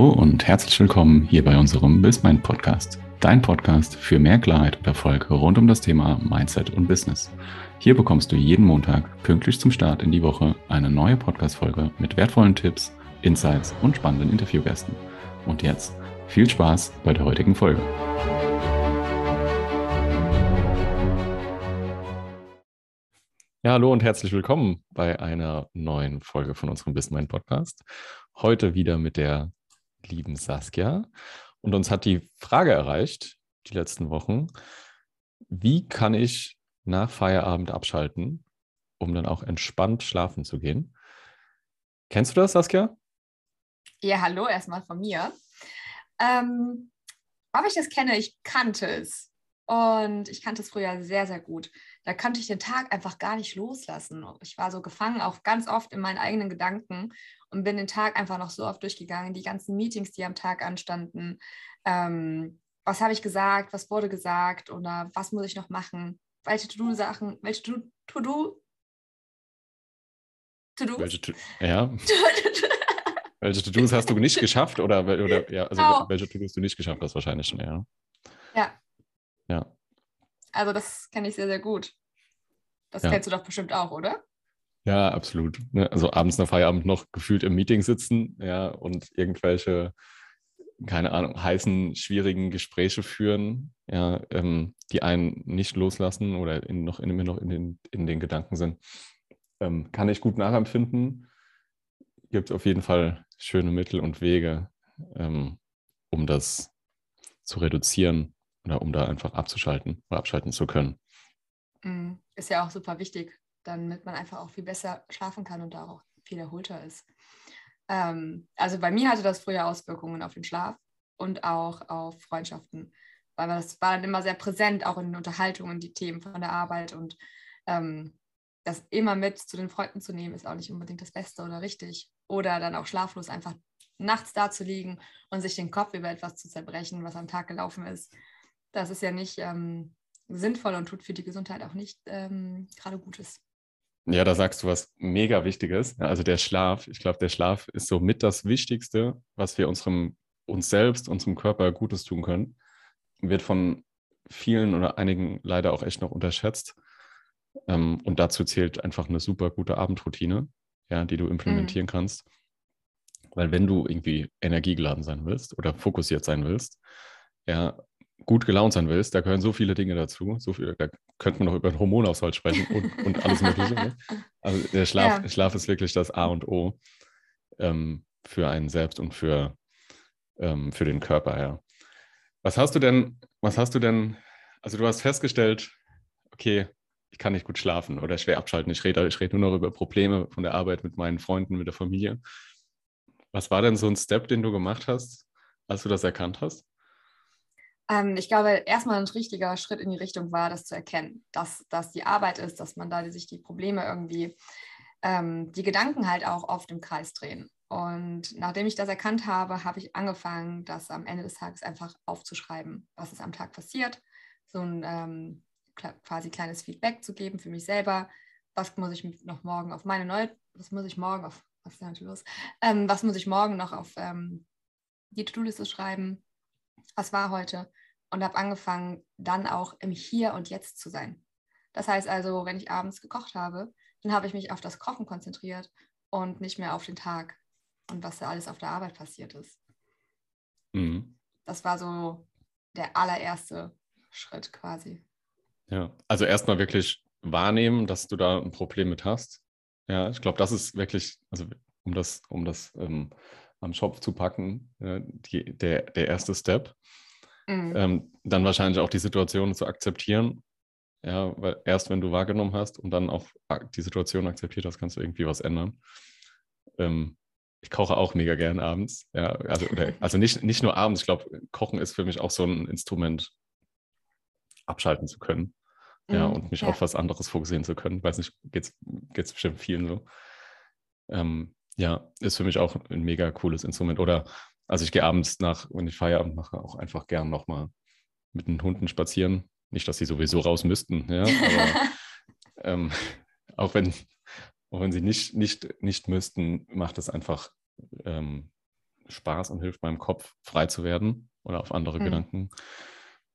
Hallo und herzlich willkommen hier bei unserem BizMind Podcast. Dein Podcast für mehr Klarheit und Erfolg rund um das Thema Mindset und Business. Hier bekommst du jeden Montag pünktlich zum Start in die Woche eine neue Podcast-Folge mit wertvollen Tipps, Insights und spannenden Interviewgästen. Und jetzt viel Spaß bei der heutigen Folge. Ja, hallo und herzlich willkommen bei einer neuen Folge von unserem BizMind Podcast. Heute wieder mit der lieben Saskia. Und uns hat die Frage erreicht, die letzten Wochen, wie kann ich nach Feierabend abschalten, um dann auch entspannt schlafen zu gehen? Kennst du das, Saskia? Ja, hallo erstmal von mir. Ähm, ob ich das kenne, ich kannte es. Und ich kannte es früher sehr, sehr gut. Da konnte ich den Tag einfach gar nicht loslassen. Ich war so gefangen, auch ganz oft in meinen eigenen Gedanken und bin den Tag einfach noch so oft durchgegangen. Die ganzen Meetings, die am Tag anstanden. Ähm, was habe ich gesagt? Was wurde gesagt? Oder was muss ich noch machen? Welche To-Do-Sachen? Welche To-Do? To-Do? Welche To-Do? Ja. welche To-Dos hast du nicht geschafft? Oder, oder ja, also oh. welche To-Dos du nicht geschafft hast, wahrscheinlich schon, ja. Ja, ja. Also das kenne ich sehr, sehr gut. Das ja. kennst du doch bestimmt auch, oder? Ja, absolut. Ne, also abends nach Feierabend noch gefühlt im Meeting sitzen, ja, und irgendwelche, keine Ahnung, heißen, schwierigen Gespräche führen, ja, ähm, die einen nicht loslassen oder in, noch immer noch in den, in den Gedanken sind. Ähm, kann ich gut nachempfinden. Gibt auf jeden Fall schöne Mittel und Wege, ähm, um das zu reduzieren oder um da einfach abzuschalten oder abschalten zu können. Mm, ist ja auch super wichtig, damit man einfach auch viel besser schlafen kann und da auch viel erholter ist. Ähm, also bei mir hatte das früher Auswirkungen auf den Schlaf und auch auf Freundschaften, weil das war dann immer sehr präsent, auch in den Unterhaltungen, die Themen von der Arbeit und ähm, das immer mit zu den Freunden zu nehmen, ist auch nicht unbedingt das Beste oder richtig. Oder dann auch schlaflos einfach nachts da zu liegen und sich den Kopf über etwas zu zerbrechen, was am Tag gelaufen ist das ist ja nicht ähm, sinnvoll und tut für die Gesundheit auch nicht ähm, gerade Gutes. Ja, da sagst du was mega Wichtiges. Also der Schlaf, ich glaube, der Schlaf ist so mit das Wichtigste, was wir unserem, uns selbst, unserem Körper Gutes tun können. Wird von vielen oder einigen leider auch echt noch unterschätzt. Ähm, und dazu zählt einfach eine super gute Abendroutine, ja, die du implementieren mhm. kannst. Weil wenn du irgendwie energiegeladen sein willst oder fokussiert sein willst, ja, gut gelaunt sein willst, da gehören so viele Dinge dazu. So viel, da könnte man noch über den Hormonaushalt sprechen und, und alles Mögliche. Ne? Also der Schlaf, ja. Schlaf ist wirklich das A und O ähm, für einen selbst und für, ähm, für den Körper, ja. Was hast du denn, was hast du denn, also du hast festgestellt, okay, ich kann nicht gut schlafen oder schwer abschalten. Ich rede, ich rede nur noch über Probleme von der Arbeit mit meinen Freunden, mit der Familie. Was war denn so ein Step, den du gemacht hast, als du das erkannt hast? Ähm, ich glaube, erstmal ein richtiger Schritt in die Richtung war, das zu erkennen, dass das die Arbeit ist, dass man da sich die Probleme irgendwie, ähm, die Gedanken halt auch oft im Kreis drehen. Und nachdem ich das erkannt habe, habe ich angefangen, das am Ende des Tages einfach aufzuschreiben, was ist am Tag passiert, so ein ähm, quasi kleines Feedback zu geben für mich selber. Was muss ich noch morgen auf meine neue, was muss ich morgen auf, was ist denn los? Ähm, was muss ich morgen noch auf ähm, die To-Do-Liste schreiben? Was war heute? und habe angefangen, dann auch im Hier und Jetzt zu sein. Das heißt also, wenn ich abends gekocht habe, dann habe ich mich auf das Kochen konzentriert und nicht mehr auf den Tag und was da alles auf der Arbeit passiert ist. Mhm. Das war so der allererste Schritt quasi. Ja, also erstmal wirklich wahrnehmen, dass du da ein Problem mit hast. Ja, ich glaube, das ist wirklich, also um das, um das ähm, am Schopf zu packen, äh, die, der, der erste Step. Mhm. Ähm, dann wahrscheinlich auch die Situation zu akzeptieren. Ja, weil erst wenn du wahrgenommen hast und dann auch die Situation akzeptiert hast, kannst du irgendwie was ändern. Ähm, ich koche auch mega gern abends. Ja, also, oder, also nicht, nicht nur abends, ich glaube, Kochen ist für mich auch so ein Instrument, abschalten zu können. Ja, mhm, und mich ja. auf was anderes fokussieren zu können. Ich weiß nicht, geht es bestimmt vielen so. Ähm, ja, ist für mich auch ein mega cooles Instrument. Oder also ich gehe abends nach, wenn ich Feierabend mache, auch einfach gern nochmal mit den Hunden spazieren. Nicht, dass sie sowieso raus müssten, ja, aber ähm, auch, wenn, auch wenn sie nicht, nicht, nicht müssten, macht es einfach ähm, Spaß und hilft meinem Kopf frei zu werden oder auf andere Mhm. Gedanken,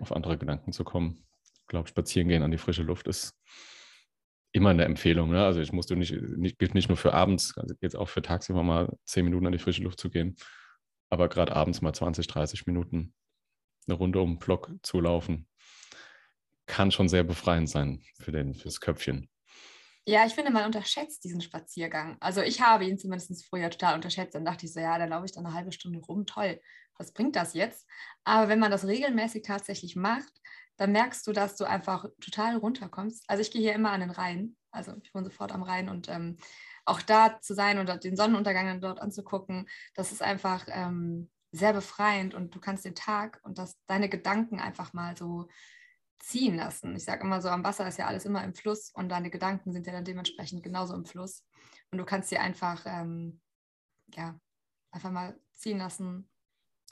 auf andere Gedanken zu kommen. Ich glaube, spazieren gehen an die frische Luft ist immer eine Empfehlung. Ne? Also ich musste nicht, nicht, gilt nicht nur für abends, also geht auch für tagsüber mal zehn Minuten an die frische Luft zu gehen, aber gerade abends mal 20, 30 Minuten eine Runde um den Block zu laufen, kann schon sehr befreiend sein für den, fürs Köpfchen. Ja, ich finde, man unterschätzt diesen Spaziergang. Also ich habe ihn zumindest früher total unterschätzt. Dann dachte ich so, ja, dann laufe ich dann eine halbe Stunde rum, toll. Was bringt das jetzt? Aber wenn man das regelmäßig tatsächlich macht, dann merkst du, dass du einfach total runterkommst. Also ich gehe hier immer an den Rhein. Also ich wohne sofort am Rhein und ähm, auch da zu sein und den Sonnenuntergang dort anzugucken, das ist einfach ähm, sehr befreiend und du kannst den Tag und das, deine Gedanken einfach mal so ziehen lassen. Ich sage immer so, am Wasser ist ja alles immer im Fluss und deine Gedanken sind ja dann dementsprechend genauso im Fluss. Und du kannst sie einfach, ähm, ja, einfach mal ziehen lassen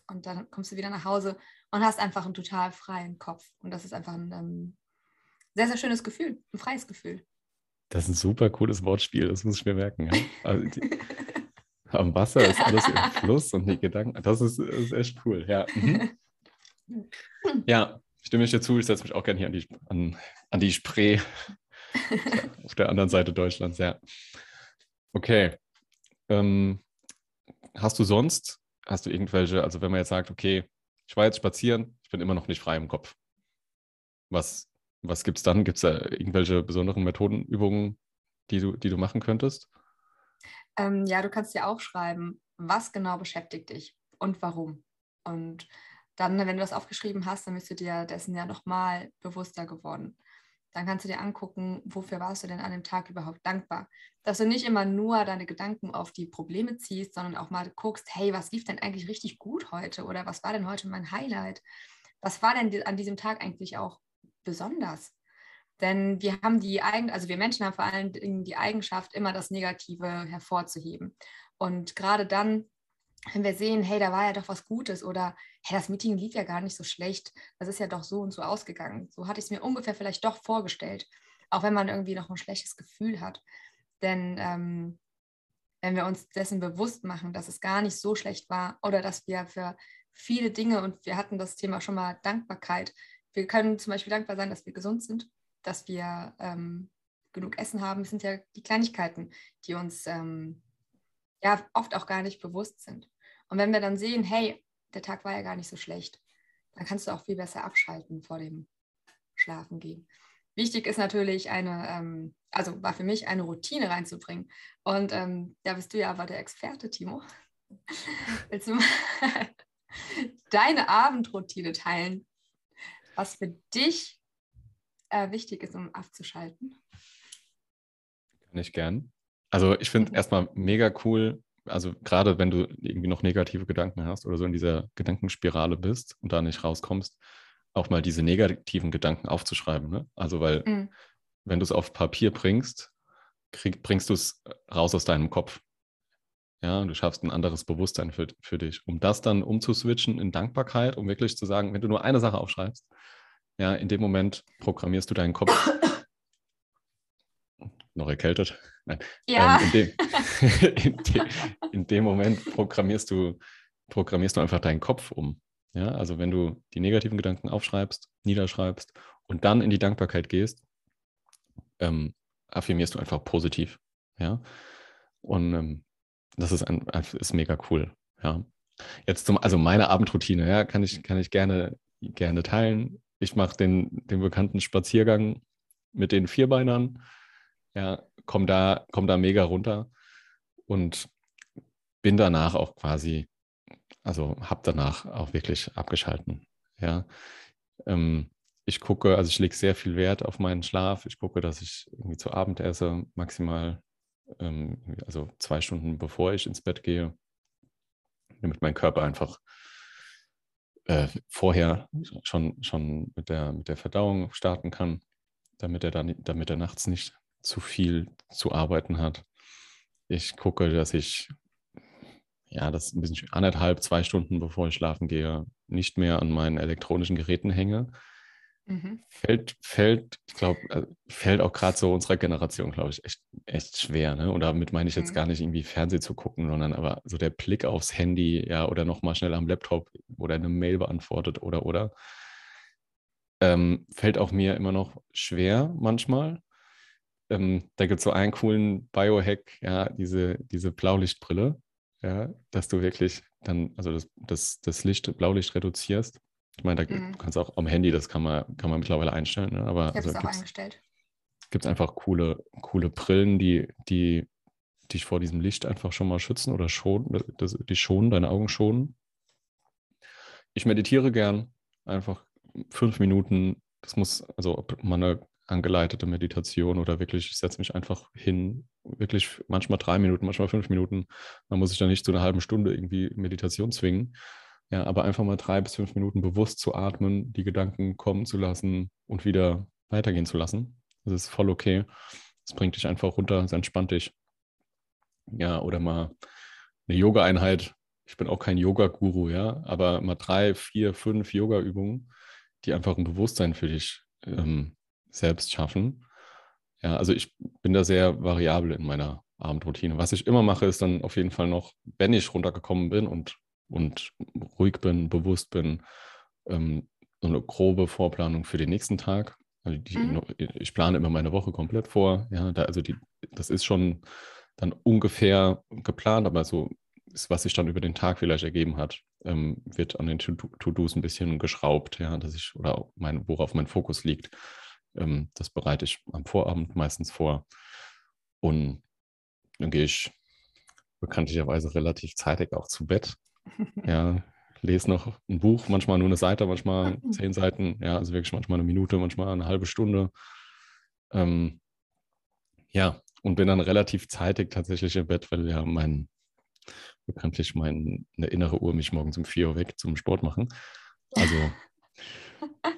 und dann kommst du wieder nach Hause und hast einfach einen total freien Kopf. Und das ist einfach ein ähm, sehr, sehr schönes Gefühl, ein freies Gefühl. Das ist ein super cooles Wortspiel, das muss ich mir merken. Ja? Also die, am Wasser ist alles im Fluss und die Gedanken, das ist, ist echt cool. Ja, mhm. ja stimme ich dir zu, ich setze mich auch gerne hier an die, an, an die Spree auf der anderen Seite Deutschlands, ja. Okay. Ähm, hast du sonst, hast du irgendwelche, also wenn man jetzt sagt, okay, ich war jetzt spazieren, ich bin immer noch nicht frei im Kopf. Was, was gibt es dann? Gibt es da irgendwelche besonderen Methodenübungen, die du, die du machen könntest? Ähm, ja, du kannst dir aufschreiben, was genau beschäftigt dich und warum. Und dann, wenn du das aufgeschrieben hast, dann bist du dir dessen ja nochmal bewusster geworden. Dann kannst du dir angucken, wofür warst du denn an dem Tag überhaupt dankbar. Dass du nicht immer nur deine Gedanken auf die Probleme ziehst, sondern auch mal guckst, hey, was lief denn eigentlich richtig gut heute? Oder was war denn heute mein Highlight? Was war denn an diesem Tag eigentlich auch besonders? Denn wir haben die Eigen, also wir Menschen haben vor allen Dingen die Eigenschaft, immer das Negative hervorzuheben. Und gerade dann, wenn wir sehen, hey, da war ja doch was Gutes oder hey, das Meeting lief ja gar nicht so schlecht, das ist ja doch so und so ausgegangen. So hatte ich es mir ungefähr vielleicht doch vorgestellt, auch wenn man irgendwie noch ein schlechtes Gefühl hat. Denn ähm, wenn wir uns dessen bewusst machen, dass es gar nicht so schlecht war oder dass wir für viele Dinge, und wir hatten das Thema schon mal Dankbarkeit, wir können zum Beispiel dankbar sein, dass wir gesund sind, dass wir ähm, genug Essen haben. Das sind ja die Kleinigkeiten, die uns ähm, ja oft auch gar nicht bewusst sind. Und wenn wir dann sehen, hey, der Tag war ja gar nicht so schlecht, dann kannst du auch viel besser abschalten vor dem Schlafengehen. Wichtig ist natürlich eine, ähm, also war für mich eine Routine reinzubringen. Und ähm, da bist du ja aber der Experte, Timo. Willst du mal deine Abendroutine teilen, was für dich äh, wichtig ist, um abzuschalten? Kann ich gern. Also ich finde Mhm. erstmal mega cool, also gerade wenn du irgendwie noch negative Gedanken hast oder so in dieser Gedankenspirale bist und da nicht rauskommst, auch mal diese negativen Gedanken aufzuschreiben. Ne? Also weil Mhm. wenn du es auf Papier bringst, krieg, bringst du es raus aus deinem Kopf. Ja, du schaffst ein anderes Bewusstsein für, für dich, um das dann umzuswitchen in Dankbarkeit, um wirklich zu sagen, wenn du nur eine Sache aufschreibst, ja, in dem Moment programmierst du deinen Kopf. Noch erkältet? Nein. Ja. Ähm, in, dem, in, de, in dem Moment programmierst du, programmierst du einfach deinen Kopf um. Ja, also wenn du die negativen Gedanken aufschreibst, niederschreibst und dann in die Dankbarkeit gehst, ähm, affirmierst du einfach positiv. Ja. Und ähm, das ist, ein, ist mega cool. Ja. Jetzt zum, also meine Abendroutine, ja, kann ich, kann ich gerne, gerne teilen. Ich mache den, den bekannten Spaziergang mit den Vierbeinern. Ja, komm da, komm da mega runter und bin danach auch quasi, also habe danach auch wirklich abgeschalten. Ja, ähm, ich gucke, also ich lege sehr viel Wert auf meinen Schlaf. Ich gucke, dass ich irgendwie zu Abend esse, maximal, ähm, also zwei Stunden bevor ich ins Bett gehe, damit mein Körper einfach äh, vorher schon, schon mit, der, mit der Verdauung starten kann, damit er dann, damit er nachts nicht zu viel zu arbeiten hat. Ich gucke, dass ich ja, das ein bisschen anderthalb, zwei Stunden bevor ich schlafen gehe, nicht mehr an meinen elektronischen Geräten hänge. mhm. fällt, fällt, ich glaube, äh, fällt auch gerade so unserer Generation, glaube ich, echt, echt schwer. Ne? Und damit meine ich jetzt mhm. gar nicht irgendwie Fernsehen zu gucken, sondern aber so der Blick aufs Handy, ja, oder nochmal schnell am Laptop oder eine Mail beantwortet oder oder. Ähm, fällt auch mir immer noch schwer manchmal. Ähm, da gibt es so einen coolen Biohack, ja, diese, diese Blaulichtbrille, ja, dass du wirklich dann, also das, das, das Licht, Blaulicht reduzierst. Ich meine, da mhm. du kannst auch am Handy, das kann man, kann man mittlerweile einstellen, ne? aber ich habe es also, auch eingestellt. Gibt es einfach coole, coole Brillen, die, die dich vor diesem Licht einfach schon mal schützen oder schonen, das, die schonen, deine Augen schonen. Ich meditiere gern, einfach fünf Minuten. Das muss, also ob man eine angeleitete Meditation oder wirklich, ich setze mich einfach hin, wirklich manchmal drei Minuten, manchmal fünf Minuten. Man muss sich dann nicht zu einer halben Stunde irgendwie Meditation zwingen. Ja, aber einfach mal drei bis fünf Minuten bewusst zu atmen, die Gedanken kommen zu lassen und wieder weitergehen zu lassen. Das ist voll okay. Das bringt dich einfach runter, es entspannt dich. Ja, oder mal eine Yoga-Einheit. Ich bin auch kein Yoga-Guru, ja, aber mal drei, vier, fünf Yoga-Übungen, die einfach ein Bewusstsein für dich ähm, selbst schaffen. Ja, also ich bin da sehr variabel in meiner Abendroutine. Was ich immer mache, ist dann auf jeden Fall noch, wenn ich runtergekommen bin und, und ruhig bin, bewusst bin, ähm, so eine grobe Vorplanung für den nächsten Tag. Also die, mhm. Ich plane immer meine Woche komplett vor. Ja, da, also die, das ist schon dann ungefähr geplant, aber so ist, was sich dann über den Tag vielleicht ergeben hat, ähm, wird an den To-Dos ein bisschen geschraubt, ja, dass ich, oder mein, worauf mein Fokus liegt. Ähm, das bereite ich am Vorabend meistens vor. Und dann gehe ich bekanntlicherweise relativ zeitig auch zu Bett. Ja, lese noch ein Buch, manchmal nur eine Seite, manchmal zehn Seiten, ja, also wirklich manchmal eine Minute, manchmal eine halbe Stunde. Ähm, ja, und bin dann relativ zeitig tatsächlich im Bett, weil ja mein, bekanntlich meine innere Uhr mich morgens um vier Uhr weg zum Sport machen. Also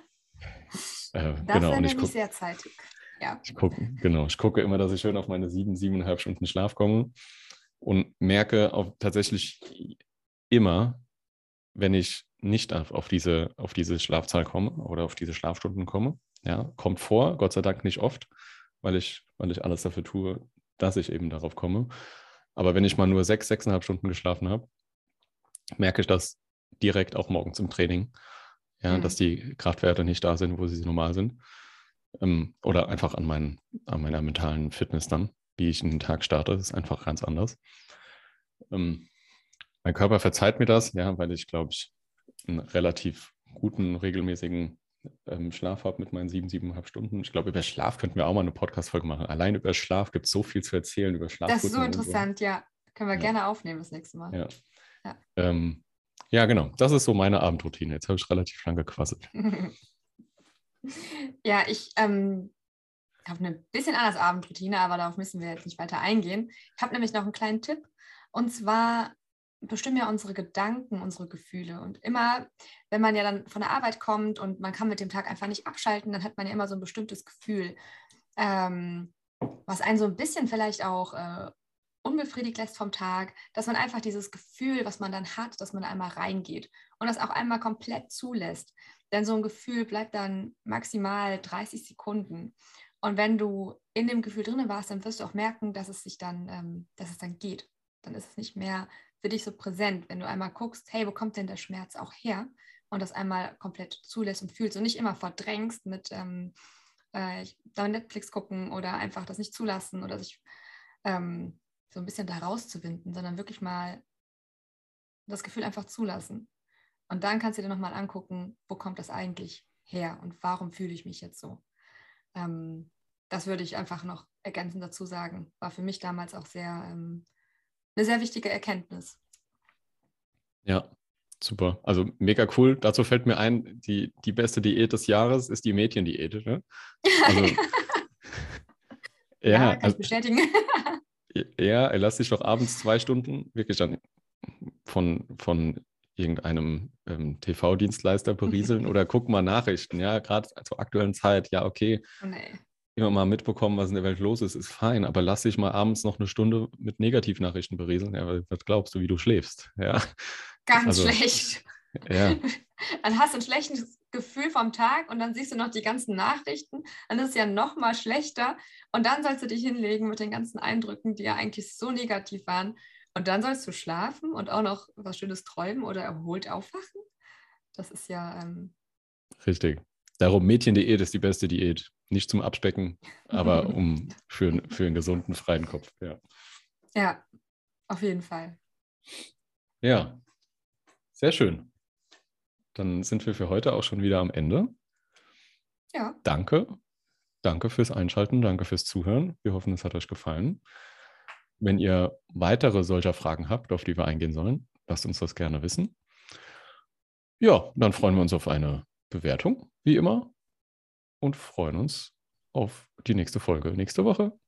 Äh, das genau, ist nämlich sehr zeitig. Ja. Ich gucke, genau, ich gucke immer, dass ich schön auf meine sieben, siebeneinhalb Stunden Schlaf komme und merke auch tatsächlich immer, wenn ich nicht auf, auf, diese, auf diese Schlafzahl komme oder auf diese Schlafstunden komme. Ja, kommt vor, Gott sei Dank nicht oft, weil ich, weil ich alles dafür tue, dass ich eben darauf komme. Aber wenn ich mal nur sechs, sechseinhalb Stunden geschlafen habe, merke ich das direkt auch morgens im Training ja, mhm. dass die Kraftwerte nicht da sind, wo sie normal sind. Ähm, oder einfach an, mein, an meiner mentalen Fitness dann, wie ich in den Tag starte, das ist einfach ganz anders. Ähm, mein Körper verzeiht mir das, ja, weil ich, glaube ich, einen relativ guten, regelmäßigen ähm, Schlaf habe mit meinen sieben, siebeneinhalb Stunden. Ich glaube, über Schlaf könnten wir auch mal eine Podcast-Folge machen. Allein über Schlaf gibt es so viel zu erzählen, über Schlaf. Das ist so interessant, so. ja. Können wir ja. gerne aufnehmen das nächste Mal. Ja. ja. Ähm, ja, genau. Das ist so meine Abendroutine. Jetzt habe ich relativ lang gequasselt. ja, ich ähm, habe eine bisschen anders Abendroutine, aber darauf müssen wir jetzt nicht weiter eingehen. Ich habe nämlich noch einen kleinen Tipp. Und zwar bestimmen ja unsere Gedanken, unsere Gefühle. Und immer, wenn man ja dann von der Arbeit kommt und man kann mit dem Tag einfach nicht abschalten, dann hat man ja immer so ein bestimmtes Gefühl, ähm, was einen so ein bisschen vielleicht auch äh, unbefriedigt lässt vom Tag, dass man einfach dieses Gefühl, was man dann hat, dass man einmal reingeht und das auch einmal komplett zulässt. Denn so ein Gefühl bleibt dann maximal 30 Sekunden. Und wenn du in dem Gefühl drin warst, dann wirst du auch merken, dass es sich dann, ähm, dass es dann geht. Dann ist es nicht mehr für dich so präsent, wenn du einmal guckst, hey, wo kommt denn der Schmerz auch her? Und das einmal komplett zulässt und fühlst und nicht immer verdrängst mit ähm, äh, Netflix gucken oder einfach das nicht zulassen oder sich ähm, so ein bisschen da rauszuwinden, sondern wirklich mal das Gefühl einfach zulassen. Und dann kannst du dir nochmal angucken, wo kommt das eigentlich her und warum fühle ich mich jetzt so. Ähm, das würde ich einfach noch ergänzend dazu sagen. War für mich damals auch sehr ähm, eine sehr wichtige Erkenntnis. Ja, super. Also mega cool. Dazu fällt mir ein, die, die beste Diät des Jahres ist die Mädchendiät. Ne? Also, ja, ja, kann also, ich bestätigen. Ja, lass dich doch abends zwei Stunden wirklich dann von, von irgendeinem ähm, TV-Dienstleister berieseln oder guck mal Nachrichten, ja, gerade zur aktuellen Zeit, ja, okay. Oh, nee. Immer mal mitbekommen, was in der Welt los ist, ist fein, aber lass dich mal abends noch eine Stunde mit Negativnachrichten berieseln. Ja, was glaubst du, wie du schläfst? Ja. Ganz also, schlecht. Ja, dann hast du ein schlechtes Gefühl vom Tag und dann siehst du noch die ganzen Nachrichten, dann ist es ja noch mal schlechter und dann sollst du dich hinlegen mit den ganzen Eindrücken, die ja eigentlich so negativ waren und dann sollst du schlafen und auch noch was Schönes träumen oder erholt aufwachen. Das ist ja... Ähm... Richtig. Darum Mädchendiät ist die beste Diät. Nicht zum Abspecken, aber um für, für einen gesunden, freien Kopf. Ja. ja, auf jeden Fall. Ja, sehr schön. Dann sind wir für heute auch schon wieder am Ende. Ja. Danke. Danke fürs Einschalten, danke fürs Zuhören. Wir hoffen, es hat euch gefallen. Wenn ihr weitere solcher Fragen habt, auf die wir eingehen sollen, lasst uns das gerne wissen. Ja, dann freuen wir uns auf eine Bewertung, wie immer, und freuen uns auf die nächste Folge nächste Woche.